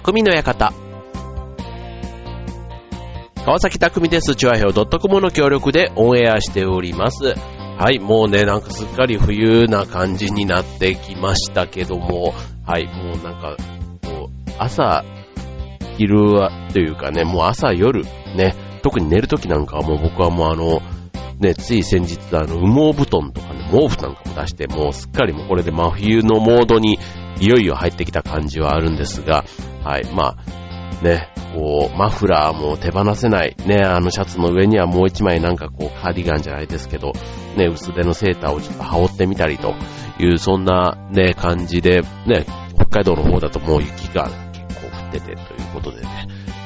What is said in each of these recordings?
匠の館。川崎匠です。チュアヘオ .com の協力でオンエアしております。はい、もうね、なんかすっかり冬な感じになってきましたけども、はい、もうなんか、こう、朝、昼は、というかね、もう朝夜、ね、特に寝るときなんかはもう僕はもうあの、ね、つい先日あの、羽毛布団とかね、毛布なんかも出して、もうすっかりもうこれで真冬のモードにいよいよ入ってきた感じはあるんですが、はい、まあ、ね、こう、マフラーも手放せない。ね、あのシャツの上にはもう一枚なんかこう、カーディガンじゃないですけど、ね、薄手のセーターをちょっと羽織ってみたりという、そんなね、感じで、ね、北海道の方だともう雪が結構降っててということでね、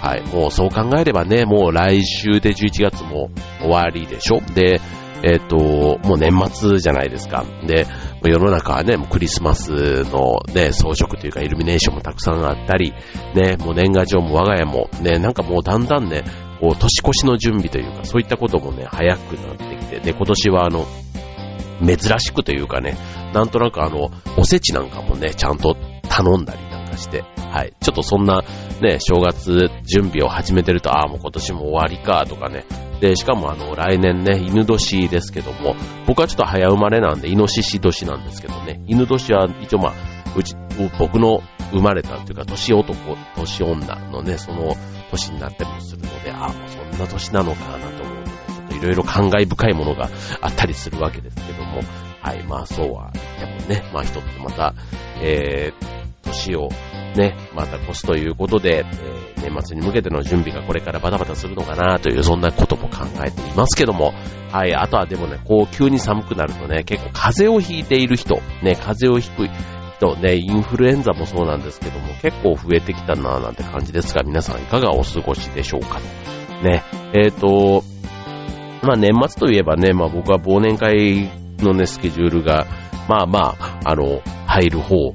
はい、もうそう考えればね、もう来週で11月も終わりでしょ？で、えっ、と、もう年末じゃないですか。で、世の中はね、もうクリスマスのね、装飾というかイルミネーションもたくさんあったり、ね、もう年賀状も我が家もね、なんかもうだんだんね、こう年越しの準備というか、そういったこともね、早くなってきて、で、今年はあの、珍しくというかね、なんとなくあの、おせちなんかもね、ちゃんと頼んだりかして、はい。ちょっとそんなね、正月準備を始めてると、ああ、もう今年も終わりか、とかね。で、しかもあの、来年ね、犬年ですけども、僕はちょっと早生まれなんで、イノシシ年なんですけどね、犬年は一応まあ、うち、僕の生まれたっていうか、年男、年女のね、その年になったりもするので、ああ、もうそんな年なのかなと思うので、ちょっといろいろ感慨深いものがあったりするわけですけども、はい、まあそうは、でもね、まあ一つまた、えー、年をね、また越すということで、えー、年末に向けての準備がこれからバタバタするのかなという、そんなことも考えていますけども、はい、あとはでもね、こう急に寒くなるとね、結構風邪をひいている人、ね、風邪をひく人、ね、インフルエンザもそうなんですけども、結構増えてきたななんて感じですが、皆さんいかがお過ごしでしょうか。ね、えっ、ー、と、まあ年末といえばね、まあ僕は忘年会のね、スケジュールが、まあまあ、あの、入る方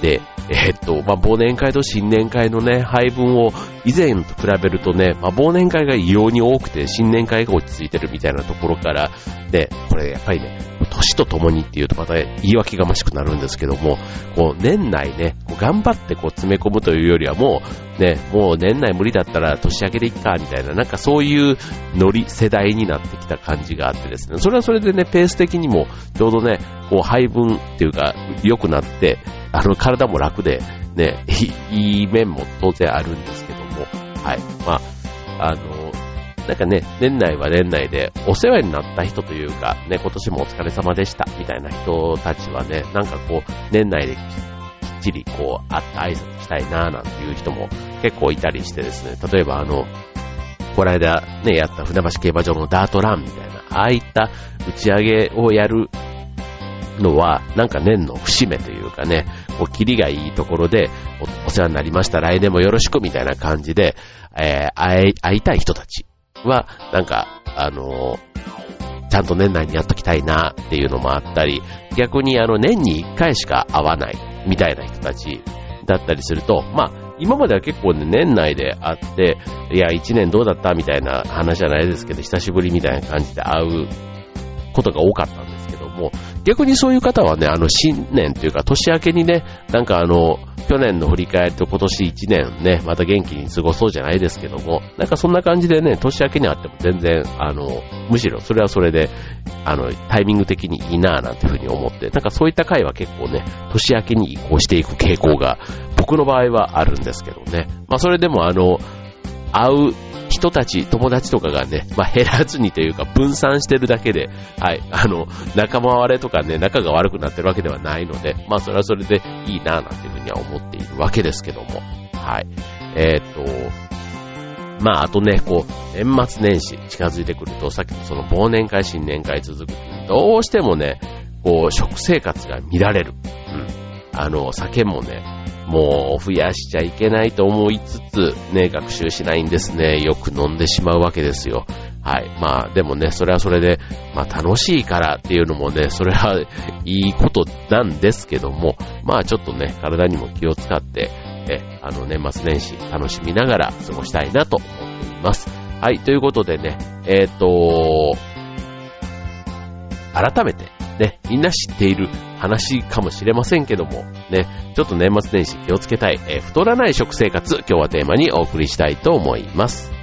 で、えー、っと、まあ、忘年会と新年会のね、配分を以前と比べるとね、まあ、忘年会が異様に多くて、新年会が落ち着いてるみたいなところから、で、これやっぱりね、年とともにっていうとまた言い訳がましくなるんですけども、こう年内ね、こう頑張ってこう詰め込むというよりはもうね、もう年内無理だったら年明けでいっか、みたいな、なんかそういうノリ、世代になってきた感じがあってですね、それはそれでね、ペース的にもちょうどね、こう配分っていうか良くなって、あの体も楽で、ね、いい面も当然あるんですけども、はい。まあ、あの、なんかね、年内は年内でお世話になった人というか、ね、今年もお疲れ様でした、みたいな人たちはね、なんかこう、年内できっちりこう、会って挨拶したいな、なんていう人も結構いたりしてですね、例えばあの、この間ね、やった船橋競馬場のダートランみたいな、ああいった打ち上げをやるのは、なんか年の節目というかね、こう、キリがいいところでお、お世話になりました、来年もよろしくみたいな感じで、えー、会い、会いたい人たちは、なんか、あのー、ちゃんと年内にやっときたいなっていうのもあったり、逆にあの年に1回しか会わないみたいな人たちだったりすると、まあ、今までは結構ね、年内で会って、いや、1年どうだったみたいな話じゃないですけど、久しぶりみたいな感じで会うことが多かったも、逆にそういう方はね、あの、新年というか、年明けにね、なんかあの、去年の振り返りと今年1年ね、また元気に過ごそうじゃないですけども、なんかそんな感じでね、年明けにあっても全然、あの、むしろそれはそれで、あの、タイミング的にいいなぁなんていうふうに思って、なんかそういった回は結構ね、年明けに移行していく傾向が、僕の場合はあるんですけどね。まあそれでもあの、会う人たち、友達とかがね、まあ、減らずにというか分散してるだけで、はい、あの、仲間割れとかね、仲が悪くなってるわけではないので、まあ、それはそれでいいなぁ、なんていうふうには思っているわけですけども、はい。えー、っと、まあ、あとね、こう、年末年始近づいてくると、さっきのその忘年会、新年会続くどうしてもね、こう、食生活が乱れる。うん。あの、酒もね、もう増やしちゃいけないと思いつつ、ね、学習しないんですね。よく飲んでしまうわけですよ。はい。まあ、でもね、それはそれで、まあ楽しいからっていうのもね、それはいいことなんですけども、まあちょっとね、体にも気を使って、え、あの年末年始楽しみながら過ごしたいなと思っています。はい。ということでね、えっ、ー、と、改めてね、みんな知っている話かもしれませんけども、ね、ちょっと年末年始気をつけたい、えー、太らない食生活、今日はテーマにお送りしたいと思います。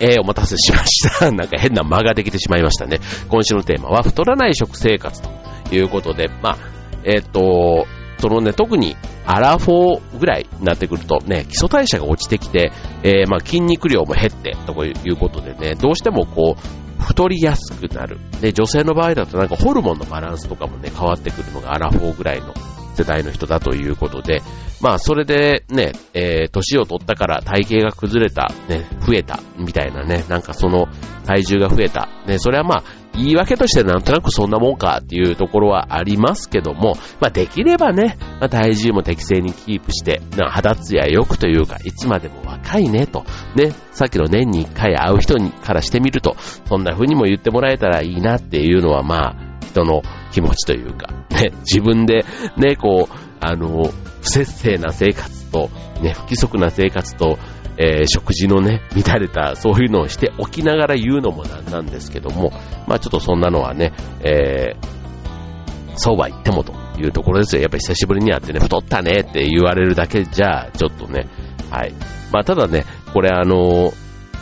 えー、お待たせしました。なんか変な間ができてしまいましたね。今週のテーマは太らない食生活ということで、まあ、えっ、と、そのね、特にアラフォーぐらいになってくるとね、基礎代謝が落ちてきて、えー、まあ筋肉量も減ってということでね、どうしてもこう、太りやすくなる。で、女性の場合だとなんかホルモンのバランスとかもね、変わってくるのがアラフォーぐらいの世代の人だということで、まあそれでね、えー、年を取ったから体型が崩れた、ね、増えた、みたいなね、なんかその体重が増えた、ね、それはまあ言い訳としてなんとなくそんなもんかっていうところはありますけども、まあできればね、まあ、体重も適正にキープして、な肌ツヤ良くというか、いつまでも若いねと、ね、さっきの年に一回会う人にからしてみると、そんな風にも言ってもらえたらいいなっていうのはまあ、人の気持ちというか、ね、自分でね、こう、あの、不節制な生活と、ね、不規則な生活と、えー、食事のね、乱れた、そういうのをしておきながら言うのもなんなんですけども、まあちょっとそんなのはね、えー、そうは言ってもというところですよ。やっぱり久しぶりに会ってね、太ったねって言われるだけじゃ、ちょっとね、はい。まあただね、これあのー、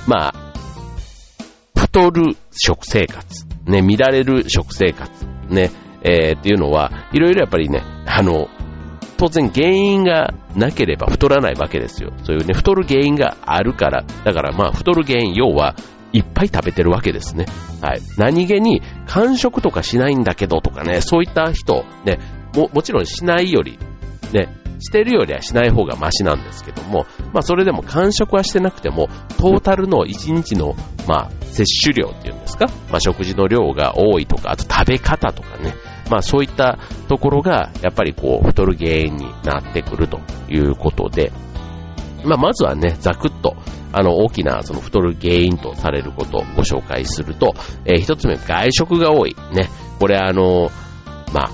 まあ、太る食生活、ね、乱れる食生活、ね、えー、っていうのは、いろいろやっぱりね、あの、当然原因がなければ太らないわけですよ。そういうね、太る原因があるから、だからまあ太る原因、要はいっぱい食べてるわけですね。はい。何気に完食とかしないんだけどとかね、そういった人、ね、も、もちろんしないより、ね、してるよりはしない方がマシなんですけども、まあそれでも完食はしてなくても、トータルの1日の、まあ摂取量っていうんですか、まあ食事の量が多いとか、あと食べ方とかね、まあそういったところが、やっぱりこう、太る原因になってくるということで、まあまずはね、ざくっと、あの、大きな、その太る原因とされることをご紹介すると、えー、一つ目、外食が多い。ね。これあの、まあ、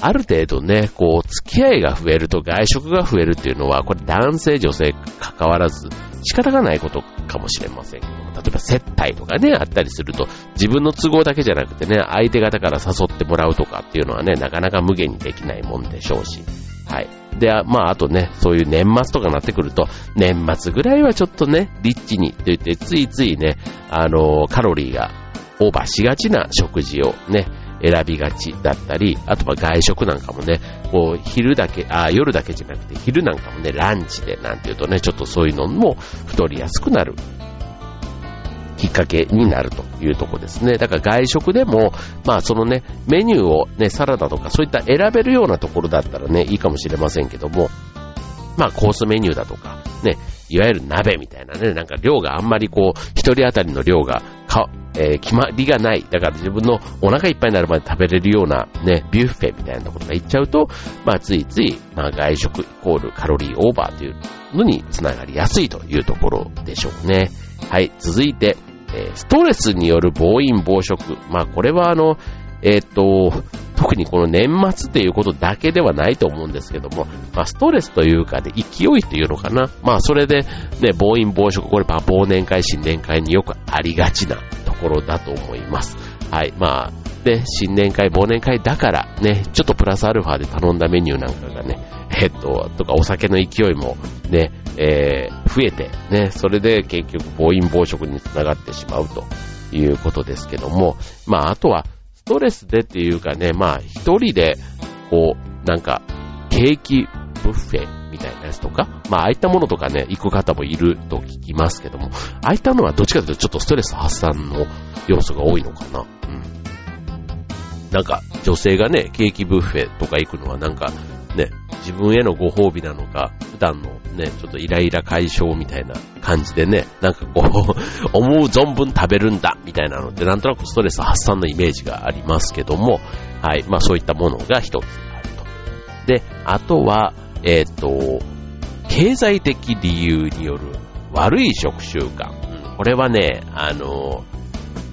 ある程度ね、こう、付き合いが増えると外食が増えるっていうのは、これ男性、女性関わらず、仕方がないことかもしれませんけど、例えば接待とかね、あったりすると、自分の都合だけじゃなくてね、相手方から誘ってもらうとかっていうのはね、なかなか無限にできないもんでしょうし、はい。で、まあ、あとね、そういう年末とかになってくると、年末ぐらいはちょっとね、リッチにと言って、ついついね、あの、カロリーがオーバーしがちな食事をね、選びがちだったり、あとは外食なんかもね、こう、昼だけ、あ、夜だけじゃなくて、昼なんかもね、ランチでなんていうとね、ちょっとそういうのも太りやすくなるきっかけになるというとこですね。だから外食でも、まあそのね、メニューをね、サラダとかそういった選べるようなところだったらね、いいかもしれませんけども、まあコースメニューだとか、ね、いわゆる鍋みたいなね、なんか量があんまりこう、一人当たりの量がか、えー、決まりがない。だから自分のお腹いっぱいになるまで食べれるようなね、ビュッフェみたいなことがいっちゃうと、まあついつい、まあ外食イコールカロリーオーバーというのにつながりやすいというところでしょうね。はい、続いて、えー、ストレスによる暴飲暴食。まあこれはあの、えっ、と、特にこの年末っていうことだけではないと思うんですけども、まあ、ストレスというかで、勢いっていうのかな。まあ、それで、ね、暴飲暴食、これ、まあ、忘年会、新年会によくありがちなところだと思います。はい。まあ、で、新年会、忘年会だから、ね、ちょっとプラスアルファで頼んだメニューなんかがね、えっと、とかお酒の勢いもね、えー、増えて、ね、それで結局暴飲暴食につながってしまうということですけども、まあ、あとは、ストレスでっていうかね、まあ一人で、こう、なんか、ケーキブッフェみたいなやつとか、まあああいったものとかね、行く方もいると聞きますけども、ああいったのはどっちかというとちょっとストレス発散の要素が多いのかな。うん。なんか、女性がね、ケーキブッフェとか行くのはなんか、ね、自分へのご褒美なのか、普段のね、ちょっとイライラ解消みたいな感じでね、なんかこう 思う存分食べるんだ、みたいなので、なんとなくストレス発散のイメージがありますけども、はい、まあそういったものが一つあると。で、あとは、えっ、ー、と、経済的理由による悪い食習慣。これはね、あの、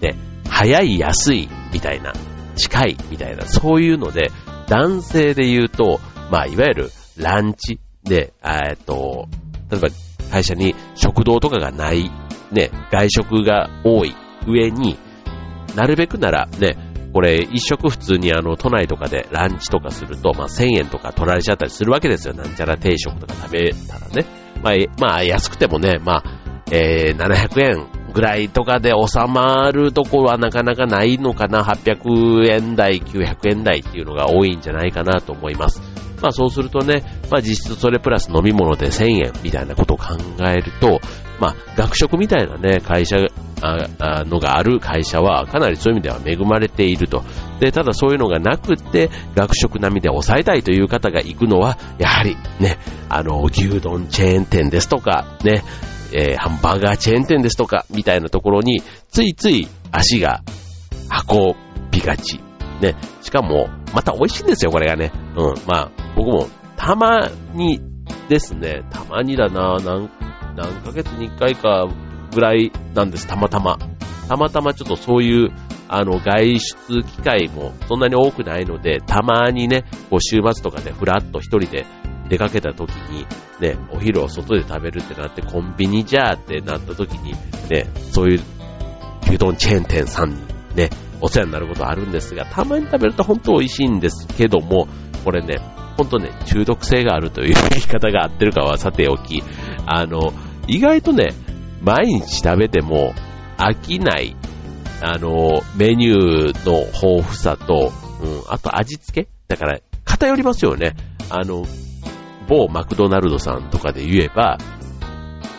ね、早い安いみたいな、近いみたいな、そういうので、男性で言うと、まあ、いわゆるランチで、えっと、例えば会社に食堂とかがない、ね、外食が多い上に、なるべくならね、これ一食普通にあの都内とかでランチとかすると、まあ1000円とか取られちゃったりするわけですよ。なんちゃら定食とか食べたらね。まあ、まあ安くてもね、まあ、えー、700円ぐらいとかで収まるところはなかなかないのかな。800円台、900円台っていうのが多いんじゃないかなと思います。まあそうするとね、まあ実質それプラス飲み物で1000円みたいなことを考えると、まあ学食みたいなね、会社ああのがある会社はかなりそういう意味では恵まれていると。で、ただそういうのがなくって、学食並みで抑えたいという方が行くのは、やはりね、あの、牛丼チェーン店ですとか、ね、えー、ハンバーガーチェーン店ですとか、みたいなところに、ついつい足が運びがち。ね、しかも、また美味しいんですよ、これがね。うん、まあ、僕も、たまにですね、たまにだな、何、何ヶ月に一回かぐらいなんです、たまたま。たまたまちょっとそういう、あの、外出機会もそんなに多くないので、たまにね、こう週末とかでふらっと一人で出かけた時に、ね、お昼を外で食べるってなって、コンビニじゃーってなった時に、ね、そういう牛丼チェーン店さんにね、お世話になることあるんですが、たまに食べると本当美味しいんですけども、これね、本当ね、中毒性があるという言い方が合ってるかはさておき、あの、意外とね、毎日食べても飽きない、あの、メニューの豊富さと、うん、あと味付けだから、偏りますよね。あの、某マクドナルドさんとかで言えば、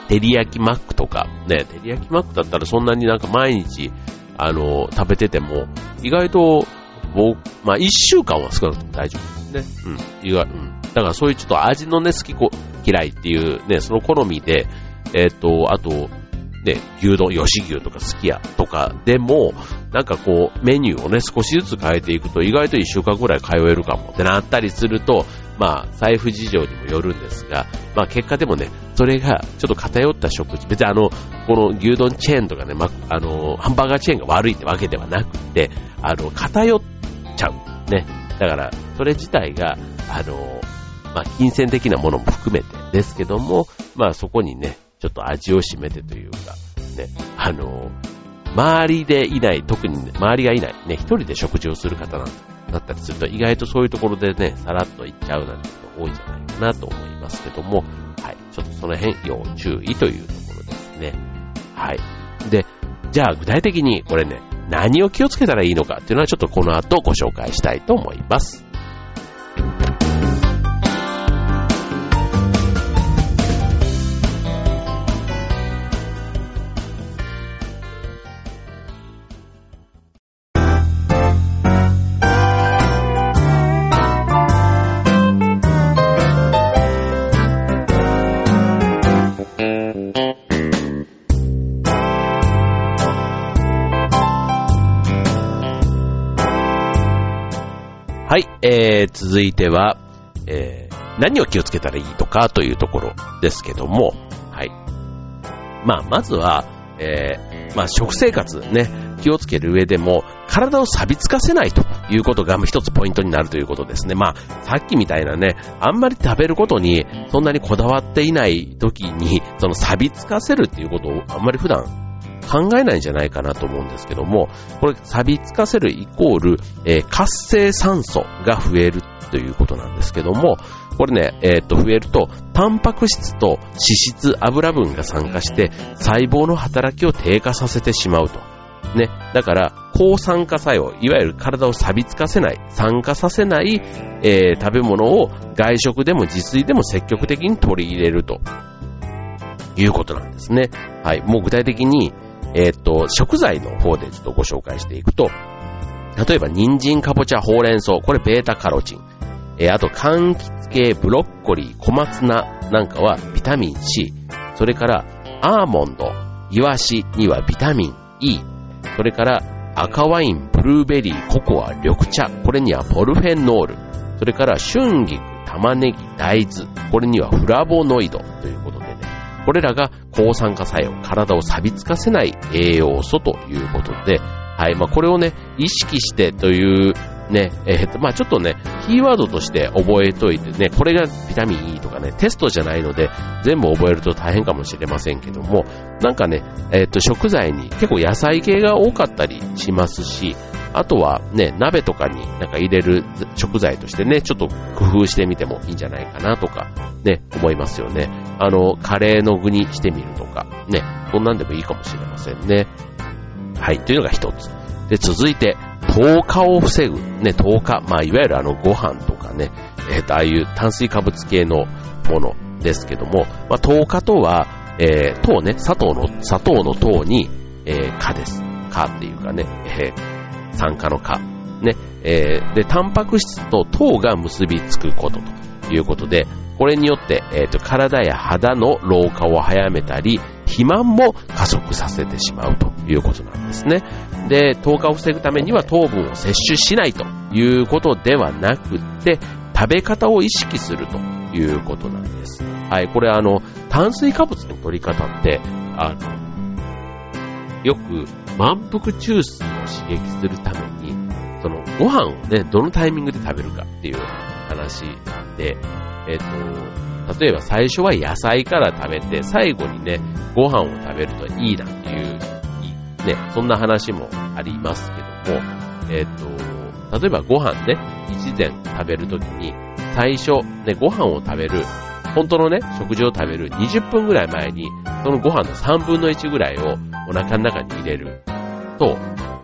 照り焼きマックとか、ね、照り焼きマックだったらそんなになんか毎日、あの、食べてても、意外と、僕、まあ、一週間は少なくとも大丈夫ですね。うん。意外、うん。だからそういうちょっと味のね、好き嫌いっていうね、その好みで、えっ、ー、と、あと、ね、牛丼、吉牛とかすき家とかでも、なんかこう、メニューをね、少しずつ変えていくと、意外と一週間ぐらい通えるかもってなったりすると、まあ、財布事情にもよるんですが、まあ、結果でもね、それがちょっと偏った食事、別にあの、この牛丼チェーンとかね、まあの、ハンバーガーチェーンが悪いってわけではなくて、あの、偏っちゃう。ね。だから、それ自体が、あの、まあ、金銭的なものも含めてですけども、まあ、そこにね、ちょっと味を占めてというか、ね、あの、周りでいない、特に、ね、周りがいない、ね、一人で食事をする方なんだったりすると、意外とそういうところでね、さらっといっちゃうなんてこと多いんじゃないかなと思いますけども、はい、ちょっとその辺要注意というところですね。はい。で、じゃあ具体的にこれね、何を気をつけたらいいのかっていうのはちょっとこの後ご紹介したいと思います。続いては、えー、何を気をつけたらいいとかというところですけども、はい。まあ、まずは、えー、まあ、食生活ね、気をつける上でも、体を錆びつかせないということが一つポイントになるということですね。まあ、さっきみたいなね、あんまり食べることにそんなにこだわっていない時に、その錆びつかせるっていうことをあんまり普段考えないんじゃないかなと思うんですけども、これ錆びつかせるイコール、えー、活性酸素が増えるということなんですけども、これね、えー、っと、増えると、タンパク質と脂質、油分が酸化して、細胞の働きを低下させてしまうと。ね。だから、抗酸化作用、いわゆる体を錆びつかせない、酸化させない、えー、食べ物を外食でも自炊でも積極的に取り入れるということなんですね。はい。もう具体的に、えっ、と、食材の方でちょっとご紹介していくと、例えば人参、かぼちゃ、ほうれん草、これベータカロチン。えー、あと柑橘系、ブロッコリー、小松菜なんかはビタミン C、それからアーモンド、イワシにはビタミン E、それから赤ワイン、ブルーベリー、ココア、緑茶、これにはポルフェノール、それから春菊、玉ねぎ、大豆、これにはフラボノイド。ということでね、これらが抗酸化作用、体を錆びつかせない栄養素ということで、はい、まあこれをね、意識してというね、えー、と、まあちょっとね、キーワードとして覚えといてね、これがビタミン E とかね、テストじゃないので、全部覚えると大変かもしれませんけども、なんかね、えー、と、食材に結構野菜系が多かったりしますし、あとはね、鍋とかになんか入れる食材としてね、ちょっと工夫してみてもいいんじゃないかなとか、ね、思いますよね。あの、カレーの具にしてみるとか、ね、そんなんでもいいかもしれませんね。はい、というのが一つ。で、続いて、糖化を防ぐ。ね、糖化。まあ、いわゆるあの、ご飯とかね、え、ー、と、ああいう炭水化物系のものですけども、まあ、糖化とは、えー、糖ね、砂糖の、砂糖の糖に、えー、化です。化っていうかね、えー、酸化の化。ね、えー、で、タンパク質と糖が結びつくことということで、これによって、えっ、ー、と、体や肌の老化を早めたり、肥満も加速させてしまうということなんですね。で、糖化を防ぐためには糖分を摂取しないということではなくて、食べ方を意識するということなんです。はい、これあの、炭水化物の取り方って、あの、よく満腹中枢を刺激するために、そのご飯をね、どのタイミングで食べるかっていう話なんで、えっ、と、例えば最初は野菜から食べて、最後にね、ご飯を食べるといいなんていう、ね、そんな話もありますけども、えっ、と、例えばご飯ね、一膳食べるときに、最初、ね、ご飯を食べる、本当のね、食事を食べる20分ぐらい前に、そのご飯の3分の1ぐらいをお腹の中に入れると、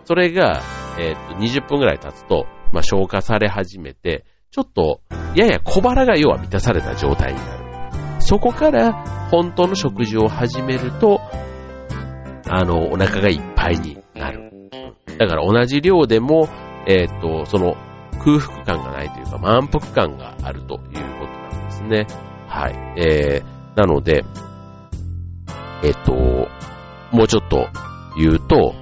それが、えっ、と、20分ぐらい経つと、まあ、消化され始めて、ちょっと、やや小腹が要は満たされた状態になる。そこから本当の食事を始めると、あの、お腹がいっぱいになる。だから同じ量でも、えっ、と、その空腹感がないというか満腹感があるということなんですね。はい。えー、なので、えっ、と、もうちょっと言うと、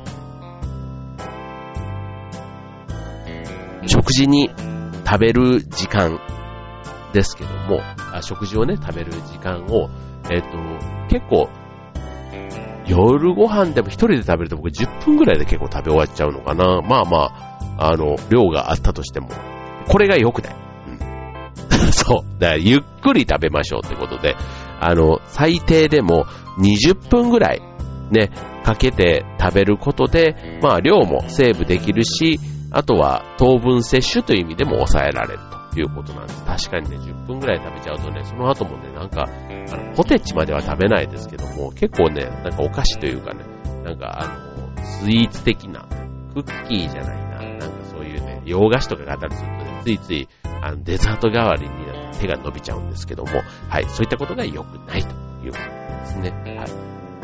食事に食べる時間ですけども、あ食事をね、食べる時間を、えっ、と、結構、夜ご飯でも一人で食べると僕10分ぐらいで結構食べ終わっちゃうのかな。まあまあ、あの、量があったとしても、これが良くない。うん。そう。だからゆっくり食べましょうってことで、あの、最低でも20分ぐらいね、かけて食べることで、まあ量もセーブできるし、あとは糖分摂取という意味でも抑えられるということなんです。確かにね、10分ぐらい食べちゃうとね、その後もね、なんか、あの、ポテチまでは食べないですけども、結構ね、なんかお菓子というかね、なんかあの、スイーツ的な、クッキーじゃないな、なんかそういうね、洋菓子とかがあったりするとね、ついつい、あの、デザート代わりに手が伸びちゃうんですけども、はい、そういったことが良くないということですね。はい。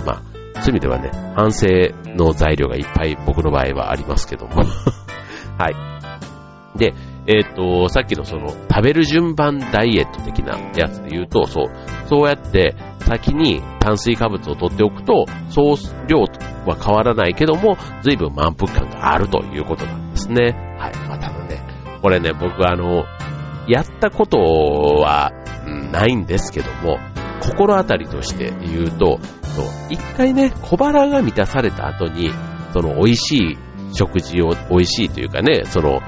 まあ、そういう意味ではね、反省の材料がいっぱい僕の場合はありますけども はい。で、えっ、と、さっきのその、食べる順番ダイエット的なやつで言うと、そう、そうやって先に炭水化物を取っておくと、総量は変わらないけども、随分満腹感があるということなんですね。はい。まあ、ただね、これね、僕あの、やったことは、ないんですけども、心当たりとして言うと、そう、一回ね、小腹が満たされた後に、その美味しい食事を美味しいというかね、その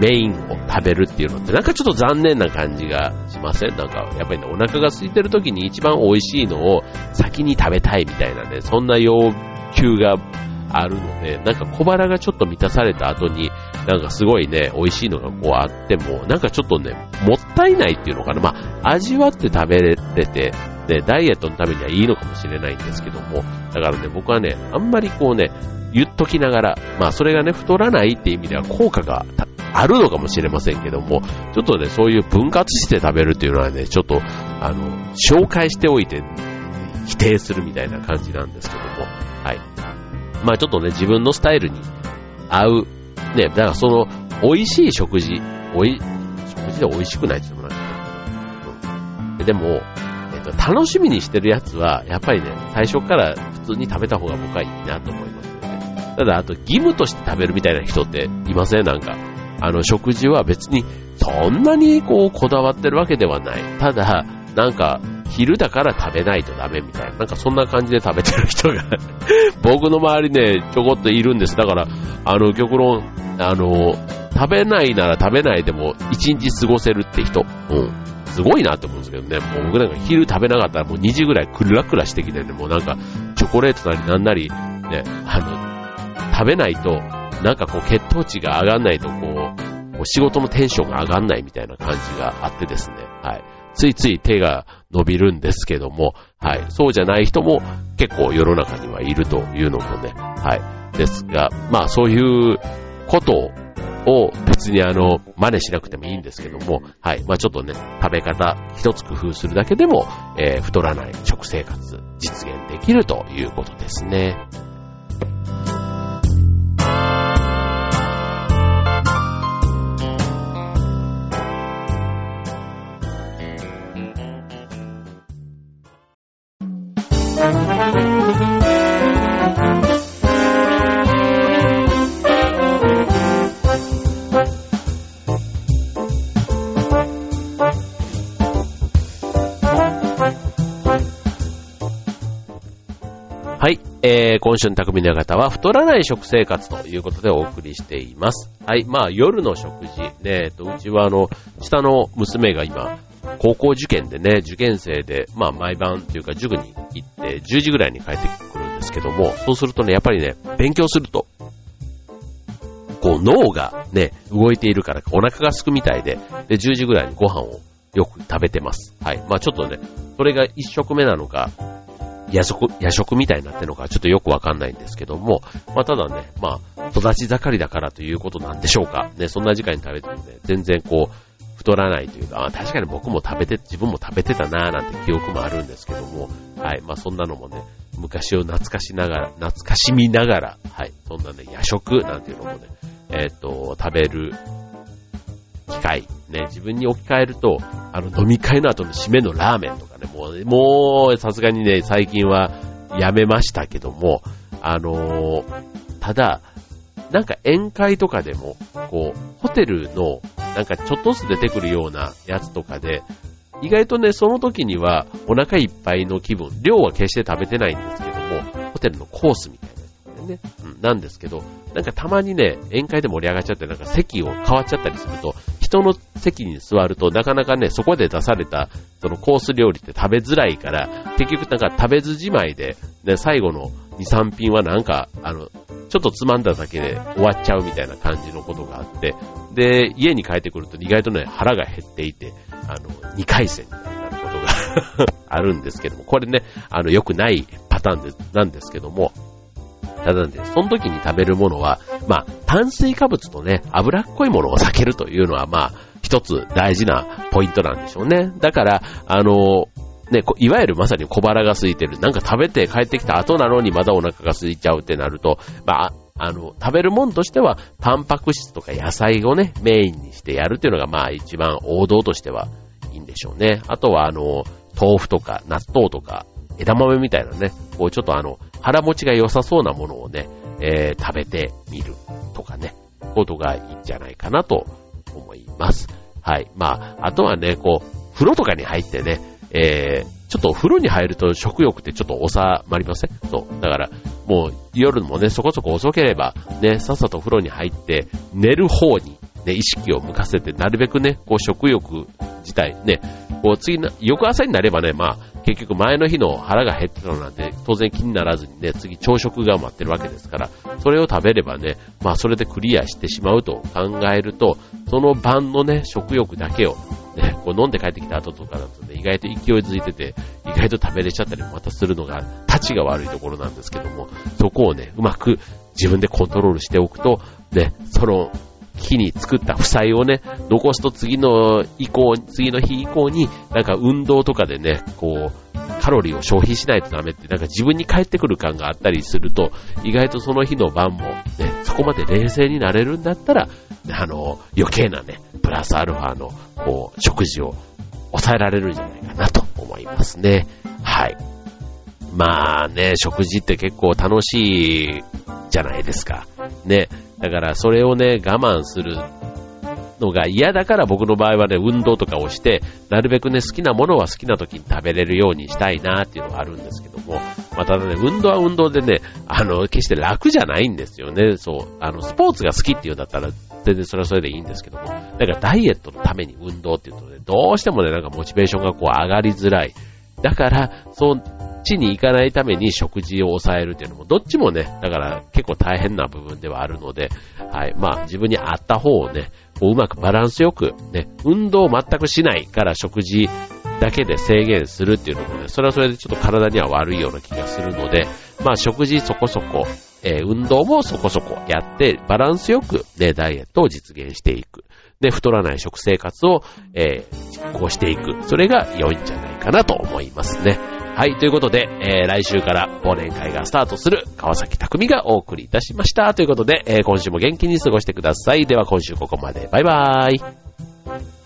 メインを食べるっていうのってなんかちょっと残念な感じがしません？なんかやっぱりね、お腹が空いてる時に一番美味しいのを先に食べたいみたいなね、そんな要求があるので、なんか小腹がちょっと満たされた後に、なんかすごいね、美味しいのがこうあっても、なんかちょっとね、もったいないっていうのかな。まあ、味わって食べれて、ね、ダイエットのためにはいいのかもしれないんですけども、だからね、僕はね、あんまりこうね、言っときながら、まあそれがね、太らないって意味では効果があるのかもしれませんけども、ちょっとね、そういう分割して食べるっていうのはね、ちょっと、あの、紹介しておいて、否定するみたいな感じなんですけども、はい。まあちょっとね、自分のスタイルに合う、ね、だからその、美味しい食事、おい、食事で美味しくないっていうのもなんかね、うん、でも、えっと、楽しみにしてるやつは、やっぱりね、最初から普通に食べた方が僕はいいなと思いますよね。ただ、あと義務として食べるみたいな人っていません？なんか、あの、食事は別にそんなにこう、こだわってるわけではない。ただ、なんか、昼だから食べないとダメみたいな、なんかそんな感じで食べてる人が 僕の周りね、ちょこっといるんです。だから、あの、極論、あの、食べないなら食べないでも一日過ごせるって人、うん。すごいなって思うんですけどね、もう僕なんか昼食べなかったらもう2時ぐらいクラクラしてきてね、もうなんかチョコレートなりなんなり、ね、あの、食べないと、なんかこう血糖値が上がんないとこう、仕事のテンションが上がんないみたいな感じがあってですね、はい。ついつい手が伸びるんですけども、はい。そうじゃない人も結構世の中にはいるというのもね、はい。ですが、まあそういうことを別にあの、真似しなくてもいいんですけども、はい。まあちょっとね、食べ方一つ工夫するだけでも、えー、太らない食生活実現できるということですね。えー、今週の匠の方は太らない食生活ということでお送りしています。はい。まあ夜の食事。ね、えっと、うちはあの、下の娘が今、高校受験でね、受験生で、まあ毎晩っていうか塾に行って10時ぐらいに帰ってくるんですけども、そうするとね、やっぱりね、勉強すると、こう脳がね、動いているからお腹が空くみたいで、で、10時ぐらいにご飯をよく食べてます。はい。まあちょっとね、それが一食目なのか、夜食、夜食みたいになってるのかちょっとよくわかんないんですけども、まあただね、まあ育ち盛りだからということなんでしょうか。ね、そんな時間に食べてもね、全然こう、太らないというか、あ確かに僕も食べて、自分も食べてたなーなんて記憶もあるんですけども、はい、まあそんなのもね、昔を懐かしながら、懐かしみながら、はい、そんなね、夜食なんていうのもね、えっ、と、食べる機会、ね、自分に置き換えると、あの飲み会の後の締めのラーメンとかね、もう、もう、さすがにね、最近はやめましたけども、あのー、ただ、なんか宴会とかでも、こう、ホテルの、なんかちょっとずつ出てくるようなやつとかで、意外とね、その時にはお腹いっぱいの気分、量は決して食べてないんですけども、ホテルのコースみたいなやつね、うん、なんですけど、なんかたまにね、宴会で盛り上がっちゃって、なんか席を変わっちゃったりすると、人の席に座るとなかなかね、そこで出されたそのコース料理って食べづらいから、結局なんか食べずじまいで、ね、最後の2、3品はなんか、あの、ちょっとつまんだだけで終わっちゃうみたいな感じのことがあって、で、家に帰ってくると意外とね、腹が減っていて、あの、2回戦みたいなことが あるんですけども、これね、あの、良くないパターンでなんですけども、ただね、その時に食べるものは、まあ、炭水化物とね、脂っこいものを避けるというのは、まあ、一つ大事なポイントなんでしょうね。だから、あの、ね、いわゆるまさに小腹が空いてる。なんか食べて帰ってきた後なのにまだお腹が空いちゃうってなると、まあ、あの、食べるもんとしては、タンパク質とか野菜をね、メインにしてやるっていうのが、まあ一番王道としてはいいんでしょうね。あとは、あの、豆腐とか納豆とか枝豆みたいなね、こうちょっとあの、腹持ちが良さそうなものをね、えー、食べてみるとかね、ことがいいんじゃないかなと思います。はい。まあ、あとはね、こう、風呂とかに入ってね、えー、ちょっと風呂に入ると食欲ってちょっと収まりません？そう。だから、もう夜もね、そこそこ遅ければ、ね、さっさと風呂に入って寝る方にね、意識を向かせて、なるべくね、こう食欲自体、ね、こう次の、翌朝になればね、まあ、結局前の日の腹が減ってたのなんて当然気にならずにね、次朝食が待ってるわけですから、それを食べればね、まあそれでクリアしてしまうと考えると、その晩のね、食欲だけを、ね、こう飲んで帰ってきた後とかだとね、意外と勢いづいてて、意外と食べれちゃったりまたするのが、立ちが悪いところなんですけども、そこをね、うまく自分でコントロールしておくと、ね、その日に作った負債をね、残すと次の以降、次の日以降に、なんか運動とかでね、こう、カロリーを消費しないとダメって、なんか自分に返ってくる感があったりすると、意外とその日の晩も、ね、そこまで冷静になれるんだったら、あの、余計なね、プラスアルファのこう、食事を抑えられるんじゃないかなと思いますね。はい。まあね、食事って結構楽しいじゃないですか。ね。だからそれをね、我慢するのが嫌だから僕の場合はね、運動とかをして、なるべくね、好きなものは好きな時に食べれるようにしたいなっていうのがあるんですけども、まあ、ただね、運動は運動でね、あの、決して楽じゃないんですよね。そう、あの、スポーツが好きっていうんだったら、全然それはそれでいいんですけども、だからダイエットのために運動っていうとね、どうしてもね、なんかモチベーションがこう上がりづらい。だから、そっちに行かないために食事を抑えるっていうのも、どっちもね、だから結構大変な部分ではあるので、はい、まあ自分に合った方をね、こううまくバランスよく、ね、運動を全くしないから食事だけで制限するっていうのもね、それはそれでちょっと体には悪いような気がするので、まあ食事そこそこ、えー、運動もそこそこやって、バランスよくね、ダイエットを実現していく。で、太らない食生活を、えー、実行していく。それが良いんじゃないかなと思いますね。はい、ということで、えー、来週から忘年会がスタートする川崎匠がお送りいたしました。ということで、えー、今週も元気に過ごしてください。では今週ここまで。バイバーイ。